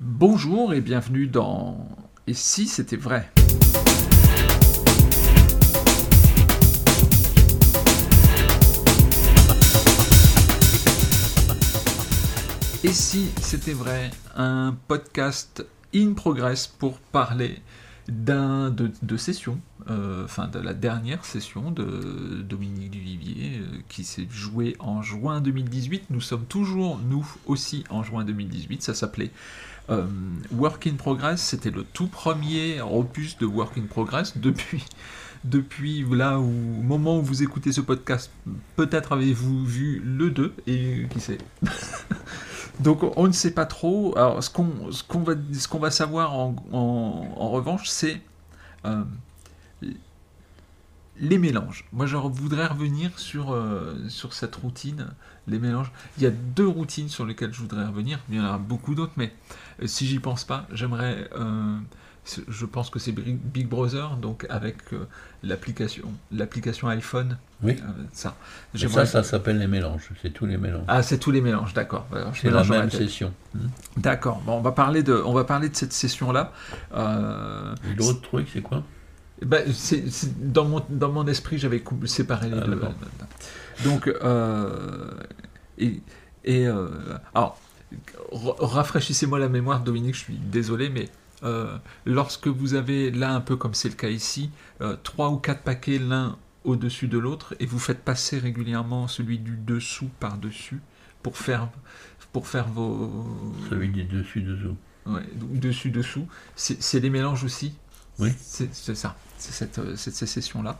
Bonjour et bienvenue dans Et si c'était vrai? Et si c'était vrai, un podcast in progress pour parler d'un de, de session, euh, enfin de la dernière session de Dominique Duvivier euh, qui s'est jouée en juin 2018. Nous sommes toujours, nous aussi, en juin 2018. Ça s'appelait euh, Work in Progress. C'était le tout premier opus de Work in Progress depuis depuis là au moment où vous écoutez ce podcast, peut-être avez-vous vu le 2 et qui sait. Donc on ne sait pas trop. Alors ce qu'on qu'on va qu'on va savoir en, en, en revanche, c'est euh, les mélanges. Moi, je voudrais revenir sur, euh, sur cette routine, les mélanges. Il y a deux routines sur lesquelles je voudrais revenir. Il y en a beaucoup d'autres, mais euh, si j'y pense pas, j'aimerais. Euh, je pense que c'est Big Brother, donc avec l'application, l'application iPhone. Oui. Ça. Ça, ça s'appelle les mélanges. C'est tous les mélanges. Ah, c'est tous les mélanges, d'accord. C'est la même session. Hmm. D'accord. Bon, on va parler de, on va parler de cette session-là. Euh, Et l'autre truc, c'est quoi? C'est, c'est- dans, mon, dans mon esprit, j'avais séparé les Ah, deux. d'accord. Donc, euh, et, et euh, alors, ra- rafraîchissez-moi la mémoire, Dominique, je suis désolé, mais euh, lorsque vous avez, là, un peu comme c'est le cas ici, trois ou quatre paquets l'un au-dessus de l'autre, et vous faites passer régulièrement celui du dessous par-dessus pour faire, pour faire vos. Celui du dessus dessous. Ouais, donc dessus-dessous, c'est, c'est les mélanges aussi Oui. c'est ça, c'est cette, euh, cette sécession-là.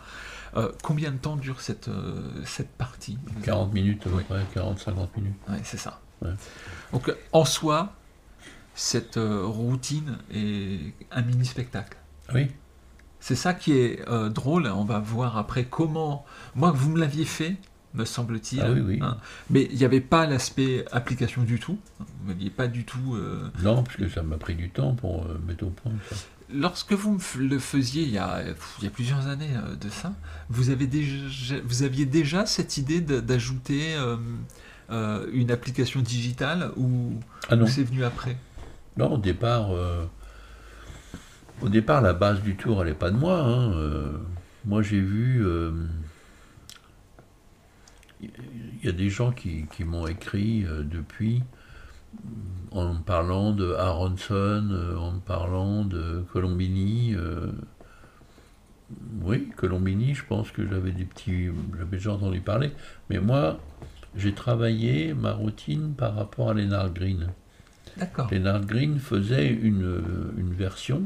Euh, combien de temps dure cette, euh, cette partie? 40 minutes Oui. près, 40-50 minutes. Ouais, c'est ça. Ouais. Donc, en soi, cette routine est un mini-spectacle. Oui. C'est ça qui est euh, drôle. On va voir après comment. Moi, vous me l'aviez fait, me semble-t-il. Ah oui, oui. hein. Mais il n'y avait pas l'aspect application du tout. Vous m'aviez pas du tout. euh, Non, parce que ça m'a pris du temps pour euh, mettre au point. ça. Lorsque vous le faisiez il y a, il y a plusieurs années euh, de ça, vous, avez déjà, vous aviez déjà cette idée d'ajouter euh, euh, une application digitale ou, Ah ou c'est venu après? Non, au départ, euh, au départ, la base du tour, elle n'est pas de moi. hein, moi, j'ai vu. Il y a des gens qui, qui m'ont écrit depuis en parlant de Aronson, euh, en parlant de Colombini. euh, oui, Colombini, je pense que j'avais des petits. J'avais déjà entendu parler. Mais moi, j'ai travaillé ma routine par rapport à Lennart Green. D'accord. Lennart Green faisait une, une version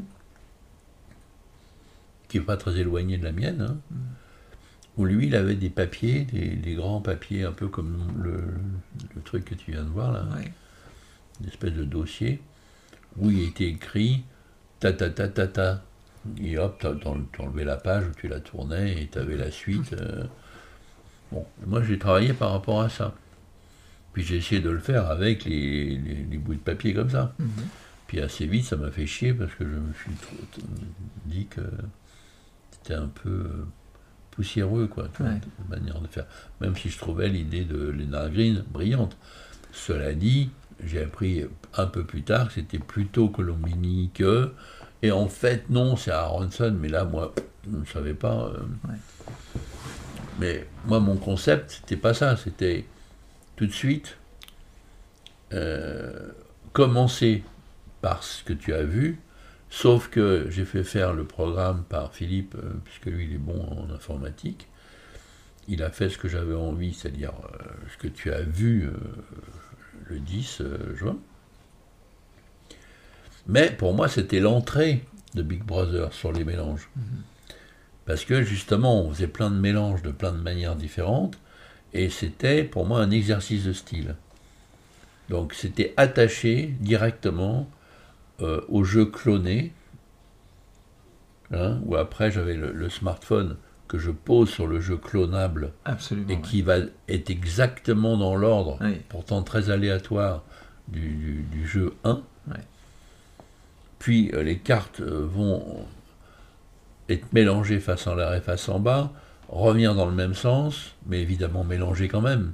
qui n'est pas très éloignée de la mienne, hein, où lui, il avait des papiers, des, des grands papiers, un peu comme le, le truc que tu viens de voir là, Ouais. Une espèce de dossier, où il était écrit ta ta ta ta ta. Et hop, t'en- t'en- t'enlevais la page où tu la tournais et tu avais la suite. euh. Bon, moi j'ai travaillé par rapport à ça. Puis j'ai essayé de le faire avec les, les- les bouts de papier comme ça. Mhm. Puis assez vite, ça m'a fait chier parce que je me suis dit que c'était un peu euh, poussiéreux, quoi, vois, Ouais. manière de faire. Même si je trouvais l'idée de Lena Green brillante. Cela dit, j'ai appris un peu plus tard que c'était plutôt Colombini que. Et en fait, non, c'est Aronson, mais là, moi, je ne savais pas. euh. Ouais. Mais moi, mon concept, c'était pas ça. C'était tout de suite euh, commencer par ce que tu as vu, sauf que j'ai fait faire le programme par Philippe, euh, puisque lui, il est bon en informatique. Il a fait ce que j'avais envie, c'est-à-dire ce que tu as vu le 10 euh, juin. Mais pour moi, c'était l'entrée de Big Brother sur les mélanges. Parce que justement, on faisait plein de mélanges de plein de manières différentes, et c'était pour moi un exercice de style. Donc c'était attaché directement euh, au jeu cloné, hein, où après j'avais le, le smartphone que je pose sur le jeu clonable Absolument. et qui va être exactement dans l'ordre, Oui. pourtant très aléatoire, du, du- du jeu 1. Ouais. Puis euh, les cartes euh, vont être mélangées face en l'air et face en bas, revenir dans le même sens, mais évidemment mélangées quand même.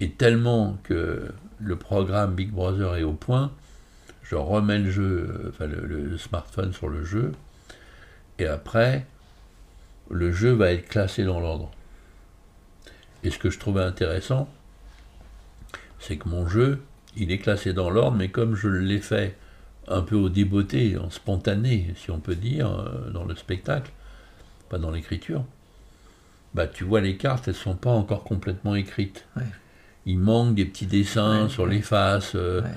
Et tellement que le programme Big Brother est au point, je remets le jeu, enfin le, le smartphone sur le jeu, et après, le jeu va être classé dans l'ordre. Et ce que je trouvais intéressant, c'est que mon jeu, il est classé dans l'ordre, mais comme je l'ai fait un peu au débeauté, en spontané, si on peut dire, euh, dans le spectacle, pas dans l'écriture, bah tu vois les cartes, elles sont pas encore complètement écrites. Ouais. Il manque des petits dessins Ouais, sur les faces, euh, Ouais.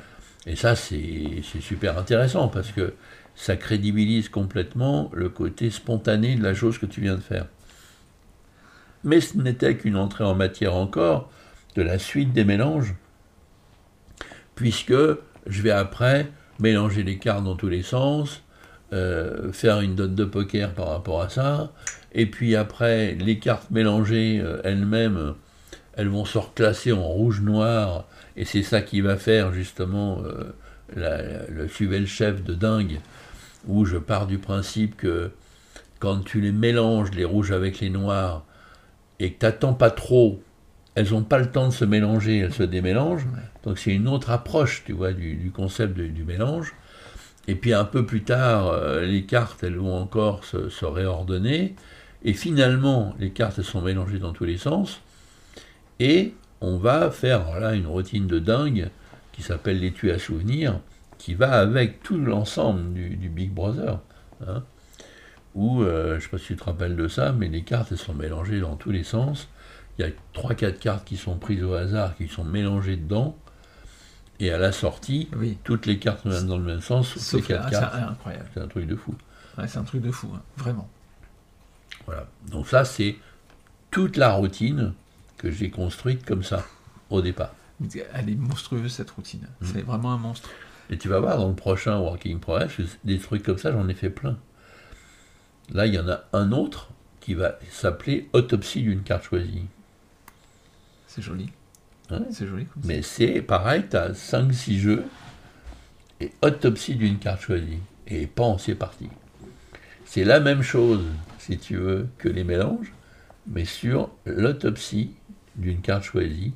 Et ça c'est super intéressant parce que ça crédibilise complètement le côté spontané de la chose que tu viens de faire. Mais ce n'était qu'une entrée en matière encore de la suite des mélanges, puisque je vais après mélanger les cartes dans tous les sens, euh, faire une dot de poker par rapport à ça, et puis après les cartes mélangées euh, elles-mêmes, elles vont se reclasser en rouge-noir, et c'est ça qui va faire justement euh, la- le suivez le chef de dingue, où je pars du principe que quand tu les mélanges, les rouges avec les noirs, et que t'attends pas trop, elles n'ont pas le temps de se mélanger, elles se démélangent. Donc c'est une autre approche, tu vois, du, du concept de- du mélange. Et puis un peu plus tard, euh, les cartes, elles vont encore se, se réordonner. Et finalement, les cartes elles sont mélangées dans tous les sens. Et on va faire là une routine de dingue qui s'appelle l'étui à souvenirs, qui va avec tout l'ensemble du, du Big Brother. hein, où, euh, je ne sais pas si tu te rappelles de ça, mais les cartes elles sont mélangées dans tous les sens. Il y a 3-4 cartes qui sont prises au hasard, qui sont mélangées dedans. Et à la sortie, Oui. toutes les cartes vont dans le même sens, sauf Sauf les 4 c'est cartes. incroyable. C'est un truc de fou. Ouais, c'est un truc de fou, hein, vraiment. Voilà. Donc ça, c'est toute la routine que j'ai construite comme ça, au départ. Elle est monstrueuse cette routine. Mm. C'est vraiment un monstre. Et tu vas voir dans le prochain Working Progress, des trucs comme ça, j'en ai fait plein. Là, il y en a un autre qui va s'appeler Autopsie d'une carte choisie. C'est joli. Ouais. C'est joli comme ça. Mais c'est pareil, tu as 5-6 jeux, et Autopsie d'une carte choisie. Et pan, c'est parti. C'est la même chose, si tu veux, que les mélanges, mais sur l'autopsie d'une carte choisie,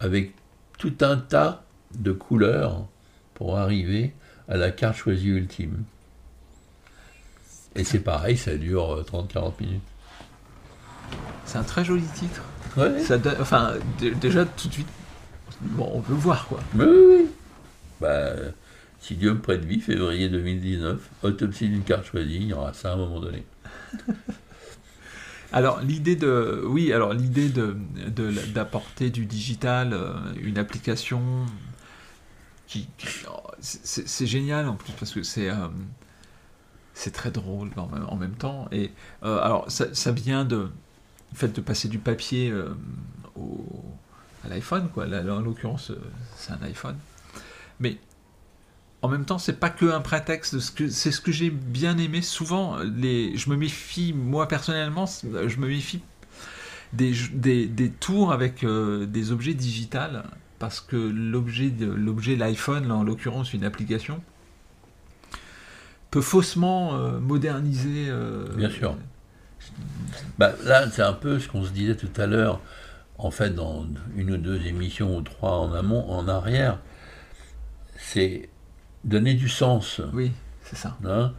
avec tout un tas de couleurs pour arriver à la carte choisie ultime. Et c'est pareil, ça dure euh, 30-40 minutes. C'est un très joli titre. Ouais, Ça donne- enfin, déjà tout de suite, bon, on veut voir quoi. Mais oui, oui. Bah, si Dieu me prête vie, février 2019, autopsie d'une carte choisie, il y aura ça à un moment donné. Alors l'idée de, oui, alors l'idée de d'apporter du digital, euh, une application qui, oh, c'est génial en plus parce que c'est euh, c'est très drôle en même, temps et euh, alors ça, vient de fait de passer du papier au, à l'iPhone quoi. En l'occurrence c'est un iPhone, mais en même temps, c'est pas que un prétexte. C'est ce que j'ai bien aimé. Souvent, les, je me méfie, moi personnellement, je me méfie des, tours avec euh, des objets digitales parce que l'objet l'objet l'iPhone, en l'occurrence une application, peut faussement euh, moderniser. euh, Bien sûr. Bah, là, c'est un peu ce qu'on se disait tout à l'heure, en fait, dans une ou deux émissions ou trois en amont, en arrière, c'est donner du sens. Oui, c'est ça. hein?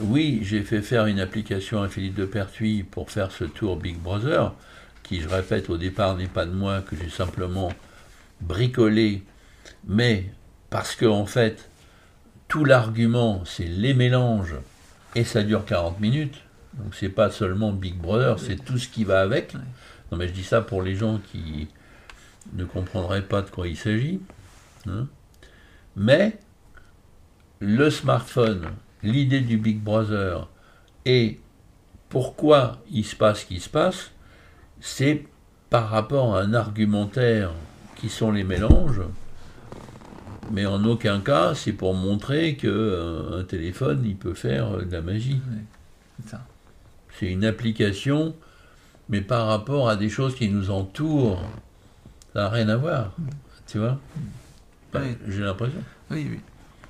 Oui, j'ai fait faire une application à Philippe de Pertuis pour faire ce tour Big Brother, qui, je répète, au départ n'est pas de moi, que j'ai simplement bricolé, mais parce que en fait, tout l'argument, c'est les mélanges, et ça dure 40 minutes. Donc c'est pas seulement Big Brother, c'est tout ce qui va avec. Non mais je dis ça pour les gens qui ne comprendraient pas de quoi il s'agit. hein. Mais le smartphone, l'idée du Big Brother et pourquoi il se passe ce qui se passe, c'est par rapport à un argumentaire qui sont les mélanges, mais en aucun cas c'est pour montrer que euh, un téléphone il peut faire de la magie. C'est une application, mais par rapport à des choses qui nous entourent, ça n'a rien à voir. Tu vois? Enfin, Ouais. J'ai l'impression. Oui, oui,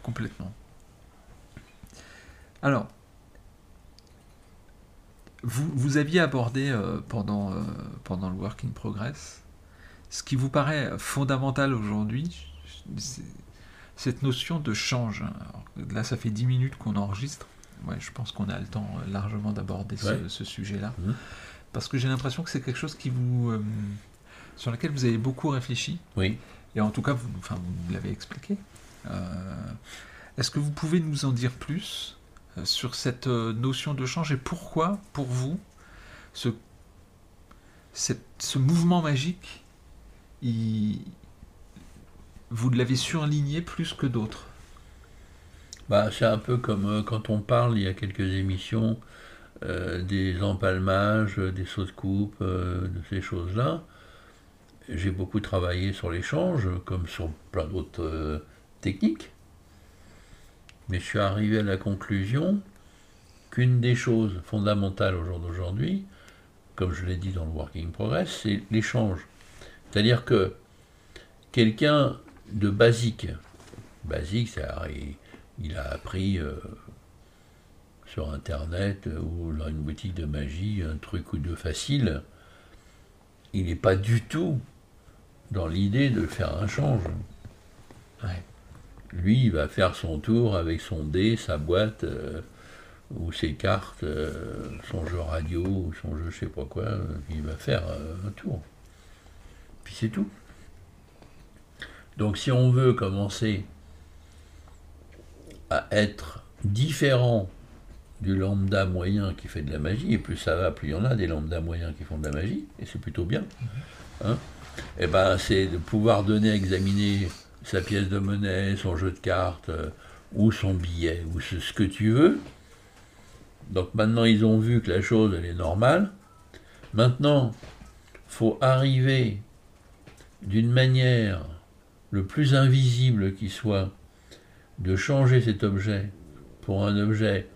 complètement. Alors, vous, vous aviez abordé euh, pendant, euh, pendant le Work in Progress ce qui vous paraît fondamental aujourd'hui, cette notion de change. là, ça fait 10 minutes qu'on enregistre. Ouais, je pense qu'on a le temps euh, largement d'aborder ce, sujet-là. Mhm. Parce que j'ai l'impression que c'est quelque chose qui vous, euh, sur lequel vous avez beaucoup réfléchi. Oui. Et en tout cas, vous, vous l'avez expliqué. Est-ce que vous pouvez nous en dire plus sur cette notion de change et pourquoi, pour vous, ce, mouvement magique, vous l'avez surligné plus que d'autres? Bah, C'est un peu comme euh, quand on parle, il y a quelques émissions, euh, des empalmages, des sauts de coupe, euh, de ces choses-là. J'ai beaucoup travaillé sur l'échange, comme sur plein d'autres techniques. Mais je suis arrivé à la conclusion qu'une des choses fondamentales au jour d'aujourd'hui, comme je l'ai dit dans le Working Progress, c'est l'échange. C'est-à-dire que quelqu'un de basique. Basique, ça, il, a appris euh, sur Internet euh, ou dans une boutique de magie un truc ou deux facile. Il n'est pas du tout dans l'idée de faire un change. Lui, il va faire son tour avec son dé, sa boîte, euh, ou ses cartes, son jeu radio, ou son jeu je sais pas quoi. Il va faire un tour. Puis c'est tout. Donc si on veut commencer à être différent du lambda moyen qui fait de la magie, et plus ça va, plus il y en a des lambda moyens qui font de la magie, et c'est plutôt bien, hein, et eh ben c'est de pouvoir donner à examiner sa pièce de monnaie, son jeu de cartes, euh, ou son billet, ou ce, que tu veux. Donc maintenant ils ont vu que la chose elle est normale. Maintenant, faut arriver d'une manière le plus invisible qui soit, de changer cet objet pour un objet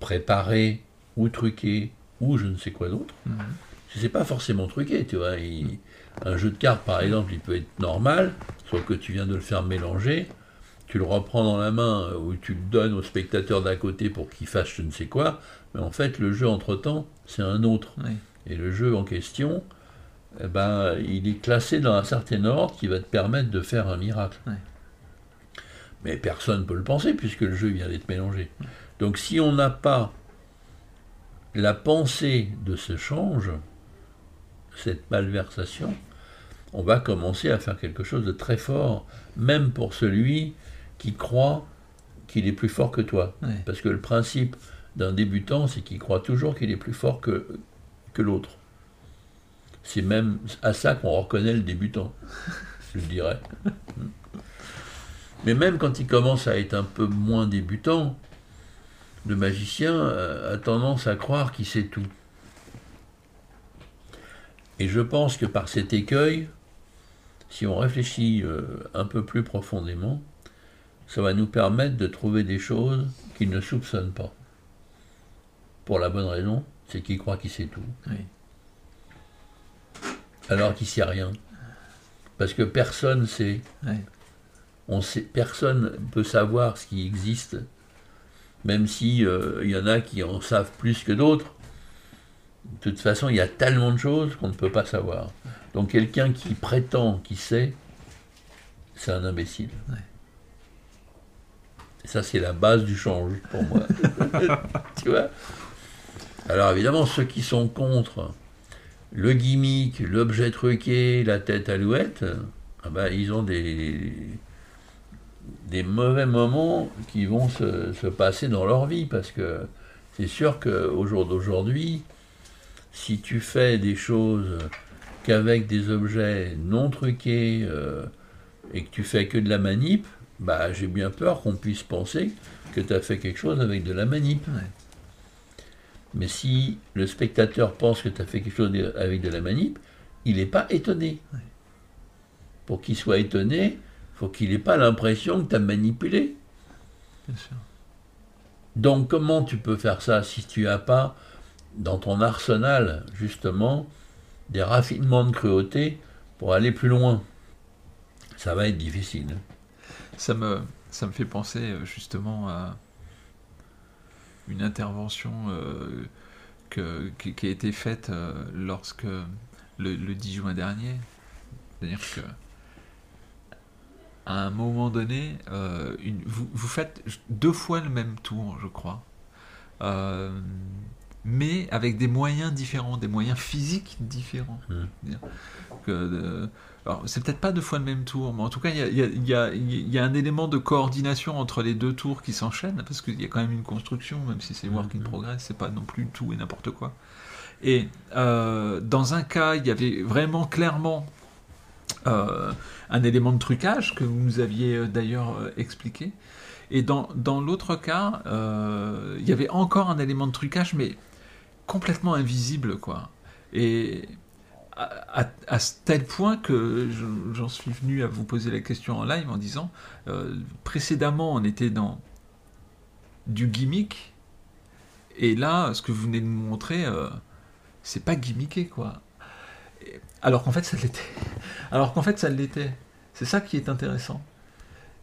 préparé ou truqué ou je ne sais quoi d'autre. Ce mhm. C'est pas forcément truqué, tu vois. un jeu de cartes, par exemple, il peut être normal, sauf que tu viens de le faire mélanger, tu le reprends dans la main euh, ou tu le donnes au spectateur d'à côté pour qu'il fasse je ne sais quoi, mais en fait, le jeu entre-temps, c'est un autre. Et le jeu en question, eh ben, il est classé dans un certain ordre qui va te permettre de faire un miracle. Mais personne ne peut le penser puisque le jeu vient d'être mélangé. Donc si on n'a pas la pensée de ce change, cette malversation, on va commencer à faire quelque chose de très fort, même pour celui qui croit qu'il est plus fort que toi. Parce que le principe d'un débutant, c'est qu'il croit toujours qu'il est plus fort que, que l'autre. C'est même à ça qu'on reconnaît le débutant, je dirais. Mais même quand il commence à être un peu moins débutant, le magicien a tendance à croire qu'il sait tout. Et je pense que par cet écueil, si on réfléchit euh, un peu plus profondément, ça va nous permettre de trouver des choses qu'il ne soupçonne pas. Pour la bonne raison, c'est qu'il croit qu'il sait tout alors qu'il ne sait rien. Parce que personne sait. On sait personne ne peut savoir ce qui existe, même s'il euh, y en a qui en savent plus que d'autres. De toute façon, il y a tellement de choses qu'on ne peut pas savoir. Donc quelqu'un qui prétend qu'il sait, c'est un imbécile. Et ça, c'est la base du change pour moi. tu vois? Alors évidemment, ceux qui sont contre le gimmick, l'objet truqué, la tête alouette, ah bah, ils ont des, des mauvais moments qui vont se, passer dans leur vie parce que c'est sûr qu'au jour d'aujourd'hui, si tu fais des choses qu'avec des objets non truqués euh, et que tu fais que de la manip, bah, j'ai bien peur qu'on puisse penser que tu as fait quelque chose avec de la manip. Mais si le spectateur pense que tu as fait quelque chose avec de la manip, il n'est pas étonné. Pour qu'il soit étonné, faut qu'il n'ait pas l'impression que tu as manipulé. Bien sûr. Donc comment tu peux faire ça si tu n'as pas dans ton arsenal, justement, des raffinements de cruauté pour aller plus loin? Ça va être difficile. Ça me, ça me fait penser euh, justement à une intervention euh, que, qui, a été faite euh, lorsque le, 10 juin dernier. C'est-à-dire que à un moment donné, euh, une, vous, vous, faites deux fois le même tour, je crois. Euh, mais avec des moyens différents, des moyens physiques différents. Mmh. C'est peut-être pas deux fois le même tour, mais en tout cas, il y a, y, a, y a, un élément de coordination entre les deux tours qui s'enchaînent, parce qu'il y a quand même une construction, même si c'est work in progress, c'est pas non plus tout et n'importe quoi. Et euh, dans un cas, il y avait vraiment clairement euh, un élément de trucage que vous nous aviez euh, d'ailleurs euh, expliqué. Et dans, dans l'autre cas, il y avait encore un élément de trucage, mais complètement invisible, quoi. Et à, tel point que j'en suis venu à vous poser la question en live en disant, précédemment on était dans du gimmick, et là, ce que vous venez de nous montrer, c'est pas gimmické, quoi. Alors qu'en fait, ça l'était. Alors qu'en fait, ça l'était. C'est ça qui est intéressant.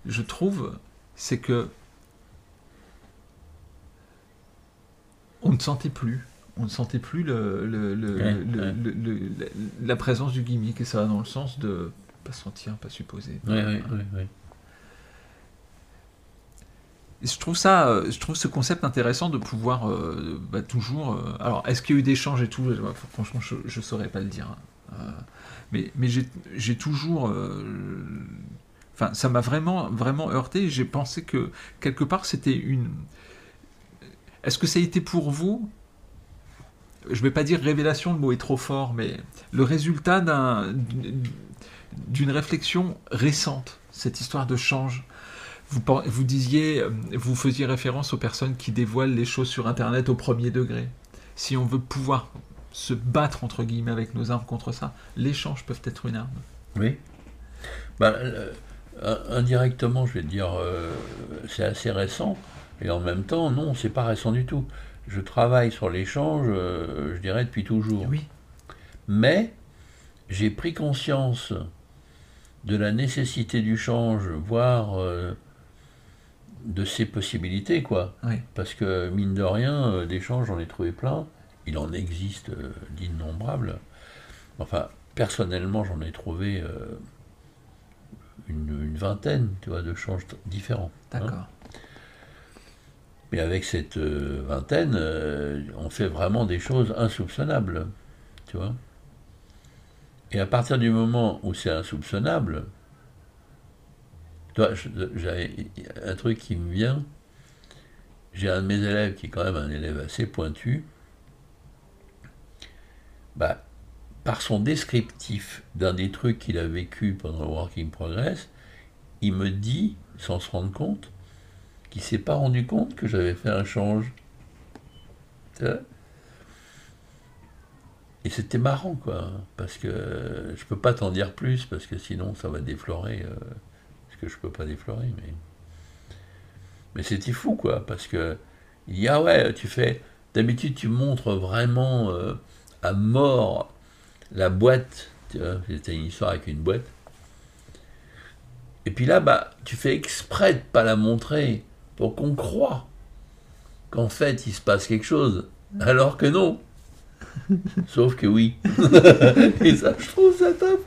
Je trouve, c'est que on ne sentait plus. On ne sentait plus le, le, le, ouais, ouais. la présence du gimmick, et ça va dans le sens de pas sentir, pas supposer. Oui, oui, oui. Et je trouve ça, je trouve ce concept intéressant de pouvoir euh, bah, toujours. Euh, alors, est-ce qu'il y a eu des échanges et tout? Franchement, je ne saurais pas le dire. Euh, mais mais j'ai toujours. Enfin, ça m'a vraiment, vraiment heurté. J'ai pensé que quelque part, c'était une. Est-ce que ça a été pour vous Je ne vais pas dire révélation, le mot est trop fort, mais le résultat d'une réflexion récente, cette histoire de change vous, vous, disiez, vous faisiez référence aux personnes qui dévoilent les choses sur Internet au premier degré. Si on veut pouvoir se battre, entre guillemets, avec nos armes contre ça, l'échange peut être une arme. Oui. Bah, euh, indirectement, je vais dire, euh, c'est assez récent, et en même temps, non, c'est pas récent du tout. Je travaille sur l'échange, euh, je dirais, depuis toujours. Oui. Mais j'ai pris conscience de la nécessité du change, voire de ses possibilités, quoi. Oui. Parce que, mine de rien, euh, d'échanges, j'en ai trouvé plein. Il en existe euh, d'innombrables. Enfin, personnellement, j'en ai trouvé euh, une, une, vingtaine, tu vois, de changes différents. D'accord. Hein. Mais avec cette euh, vingtaine, euh, on fait vraiment des choses insoupçonnables, tu vois. Et à partir du moment où c'est insoupçonnable, j'ai un truc qui me vient. J'ai un de mes élèves qui est quand même un élève assez pointu. Bah, par son descriptif d'un des trucs qu'il a vécu pendant le Working Progress, il me dit, sans se rendre compte, qu'il s'est pas rendu compte que j'avais fait un change. Et c'était marrant, quoi, parce que je peux pas t'en dire plus, parce que sinon ça va déflorer. Euh, que je peux pas déflorer, mais. Mais c'était fou, quoi, parce que. Il y a, ouais, tu fais. D'habitude, tu montres vraiment euh, à mort la boîte. Tu vois, c'était une histoire avec une boîte. Et puis là, bah, tu fais exprès de pas la montrer pour qu'on croit qu'en fait, il se passe quelque chose. Alors que non. Sauf que oui. et ça, je trouve ça top.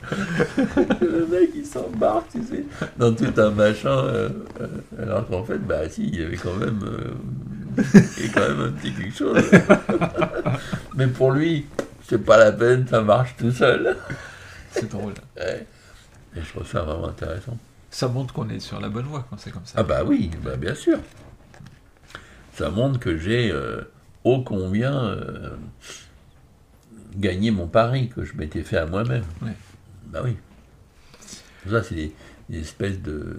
le mec, il s'embarque, tu sais, dans tout un machin. Euh, euh, alors qu'en fait, bah si, il y avait quand même, euh, il y avait quand même un petit quelque chose. Mais pour lui, c'est pas la peine, ça marche tout seul. C'est drôle. Ouais. Et je trouve ça vraiment intéressant. Ça montre qu'on est sur la bonne voie quand c'est comme ça. Ah bah oui, bah bien sûr. Ça montre que j'ai euh, ô combien euh, gagné mon pari que je m'étais fait à moi-même. Ouais. Bah oui. Ça, c'est des, des, espèces de,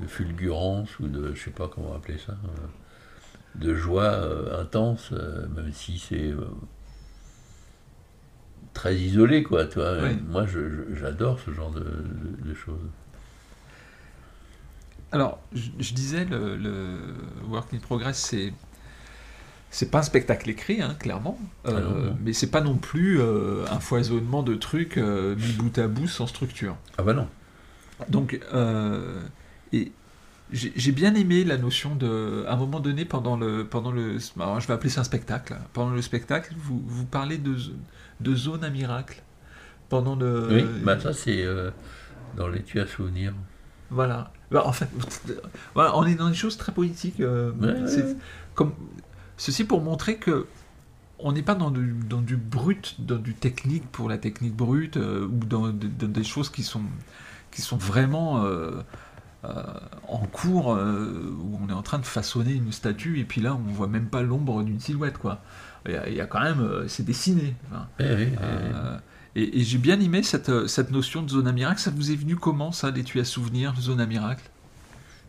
de, fulgurance ou de, je sais pas comment appeler ça, euh, de joie euh, intense, euh, même si c'est très isolé, quoi. Toi. Oui. Moi, j'adore ce genre de, de, de, choses. Alors, je, je disais, le, le, Work in Progress, c'est c'est pas un spectacle écrit, hein, clairement, euh, ah non, non. mais c'est pas non plus euh, un foisonnement de trucs euh, mis bout à bout sans structure. Ah bah non. Donc, euh, et j'ai bien aimé la notion de, à un moment donné, pendant le, pendant le, je vais appeler ça un spectacle. Pendant le spectacle, vous, vous parlez de, de zone à miracle. Pendant le. Oui, bah ça c'est euh, dans les tu à souvenirs. Voilà. Bah, en fait, voilà, on est dans des choses très politiques. euh, Ouais, comme, ceci pour montrer que on n'est pas dans du, dans du brut, dans du technique pour la technique brute, euh, ou dans, de- dans des choses qui sont, qui sont vraiment en cours, euh, où on est en train de façonner une statue, et puis là, on voit même pas l'ombre d'une silhouette, quoi. Il y a, il y a quand même, euh, c'est dessiné. Enfin, Eh oui, eh oui. euh, et, et j'ai bien aimé cette, euh, cette notion de zone à miracle. Ça vous est venu comment, ça, l'étui à souvenir, zone à miracle?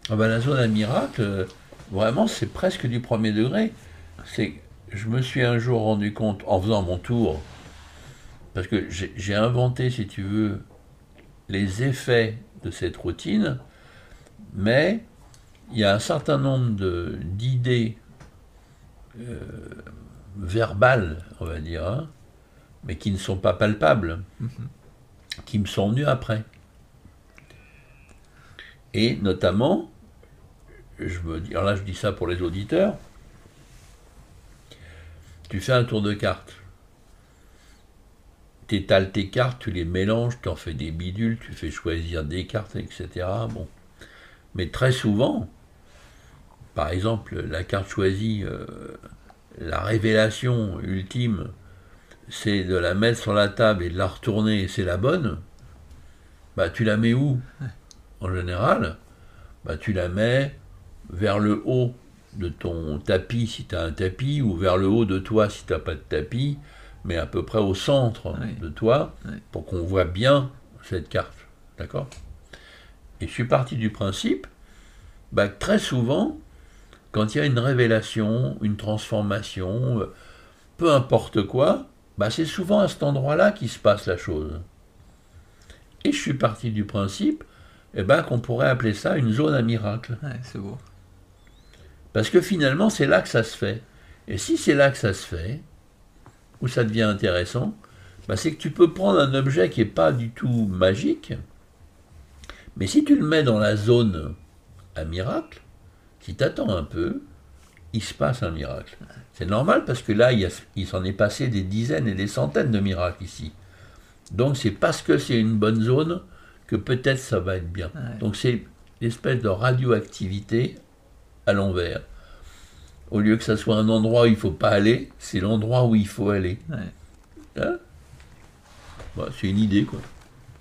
Ah ben, la zone à miracle, euh, vraiment, c'est presque du premier degré. C'est, je me suis un jour rendu compte, en faisant mon tour, parce que j'ai inventé, si tu veux, les effets de cette routine, mais il y a un certain nombre d'idées euh, verbales, on va dire, hein, mais qui ne sont pas palpables, Mhm. qui me sont venues après. Et notamment, je me dis, alors là je dis ça pour les auditeurs, tu fais un tour de cartes. Tu étales tes cartes, tu les mélanges, tu en fais des bidules, tu fais choisir des cartes, etc. Bon. Mais très souvent, par exemple, la carte choisie, euh, la révélation ultime, c'est de la mettre sur la table et de la retourner et c'est la bonne. Bah tu la mets où? En général, bah tu la mets vers le haut de ton tapis si tu as un tapis, ou vers le haut de toi si tu n'as pas de tapis, mais à peu près au centre Oui. de toi, Oui. pour qu'on voit bien cette carte. D'accord? Et je suis parti du principe bah, que très souvent, quand il y a une révélation, une transformation, euh, peu importe quoi, bah, c'est souvent à cet endroit-là qu'il se passe la chose. Et je suis parti du principe eh ben, qu'on pourrait appeler ça une zone à miracle. Ouais, c'est beau. Parce que finalement, c'est là que ça se fait. Et si c'est là que ça se fait, où ça devient intéressant, bah, c'est que tu peux prendre un objet qui n'est pas du tout magique, mais si tu le mets dans la zone à miracle, si tu attends un peu, il se passe un miracle. C'est normal parce que là, il, s'en est passé des dizaines et des centaines de miracles ici. Donc c'est parce que c'est une bonne zone que peut-être ça va être bien. Ouais. Donc c'est l'espèce de radioactivité à l'envers. Au lieu que ça soit un endroit où il ne faut pas aller, c'est l'endroit où il faut aller. Ouais. Hein? Bah, c'est une idée, quoi.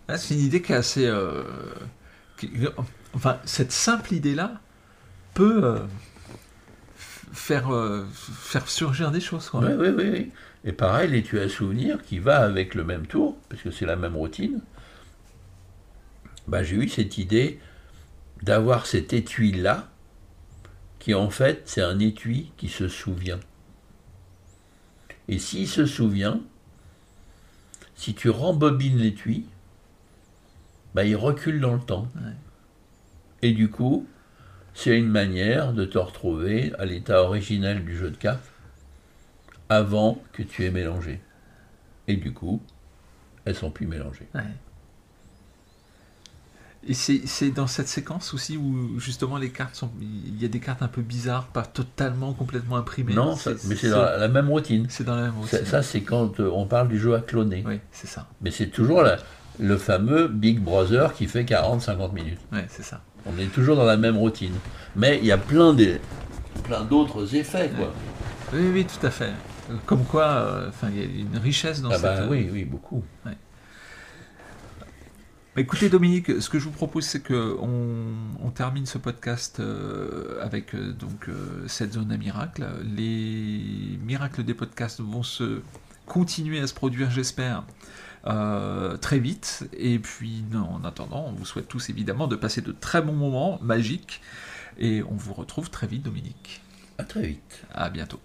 Ah, c'est une idée qui est assez. euh, enfin, cette simple idée-là peut euh, euh, faire surgir des choses. Oui, oui, oui. Et pareil, l'étui à souvenir qui va avec le même tour, parce que c'est la même routine. Bah, j'ai eu cette idée d'avoir cet étui-là, qui en fait, c'est un étui qui se souvient. Et s'il se souvient, si tu rembobines l'étui, bah, il recule dans le temps. Ouais. Et du coup, c'est une manière de te retrouver à l'état originel du jeu de cartes avant que tu aies mélangé. Et du coup, elles sont plus mélangées. Ouais. Et c'est dans cette séquence aussi où justement les cartes sont. Il y a des cartes un peu bizarres, pas totalement complètement imprimées. non, ça- mais c'est dans la, même routine. C'est dans la même routine. ça, c'est quand euh, on parle du jeu à cloner. Oui, c'est ça. Mais c'est toujours la- le fameux Big Brother qui fait 40-50 minutes. Ouais, c'est ça. On est toujours dans la même routine. Mais il y a plein des- plein d'autres effets, quoi. Oui, oui, tout à fait. Comme quoi, euh, il y a une richesse dans Ah cette. bah oui, oui, beaucoup. Bah, Écoutez Dominique, ce que je vous propose c'est que on, on termine ce podcast euh, avec euh, donc euh, cette zone à miracle. Les miracles des podcasts vont se continuer à se produire, j'espère, euh, très vite. Et puis en attendant, on vous souhaite tous évidemment de passer de très bons moments magiques. Et on vous retrouve très vite, Dominique. À très vite. À bientôt.